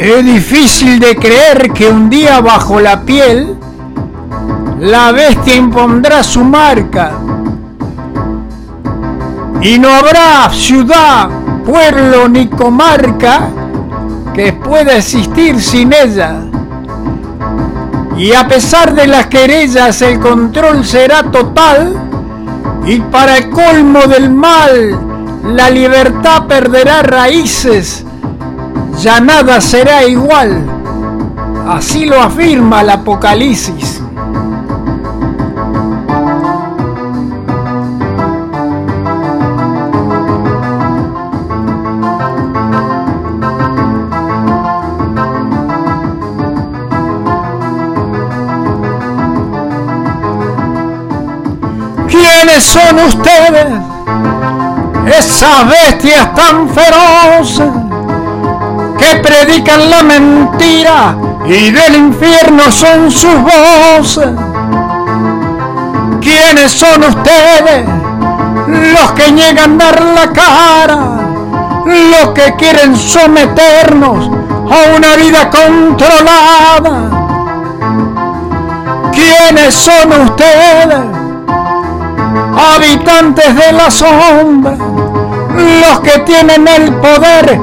Es difícil de creer que un día bajo la piel la bestia impondrá su marca y no habrá ciudad, pueblo ni comarca que pueda existir sin ella. Y a pesar de las querellas el control será total y para el colmo del mal la libertad perderá raíces, ya nada será igual. Así lo afirma el Apocalipsis. ¿Quiénes son ustedes? Esas bestias tan feroces que predican la mentira y del infierno son sus voces. ¿Quiénes son ustedes? Los que niegan dar la cara, los que quieren someternos a una vida controlada. ¿Quiénes son ustedes? habitantes de la sombra, los que tienen el poder,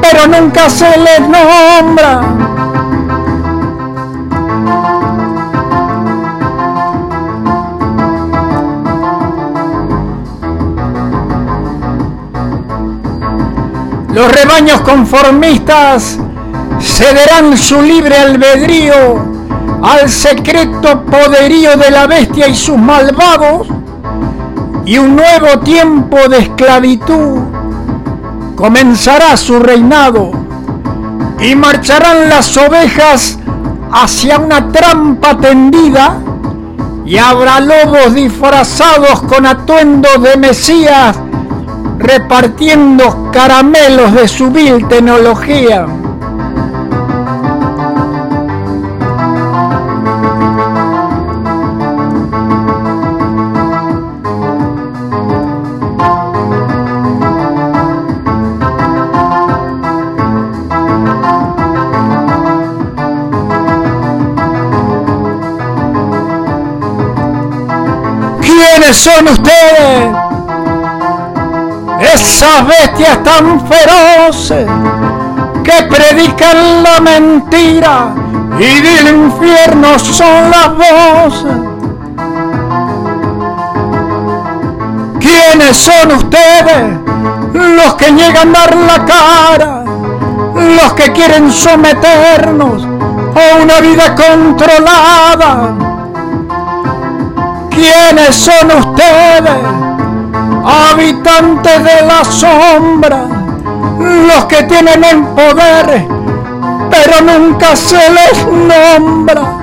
pero nunca se les nombra. Los rebaños conformistas cederán su libre albedrío al secreto poderío de la bestia y sus malvados y un nuevo tiempo de esclavitud comenzará su reinado y marcharán las ovejas hacia una trampa tendida y habrá lobos disfrazados con atuendos de Mesías repartiendo caramelos de su vil tecnología. ¿Quiénes son ustedes? Esas bestias tan feroces que predican la mentira y del infierno son las voces. ¿Quiénes son ustedes? Los que niegan dar la cara, los que quieren someternos a una vida controlada ¿Quiénes son ustedes? Habitantes de la sombra, los que tienen el poder, pero nunca se les nombra.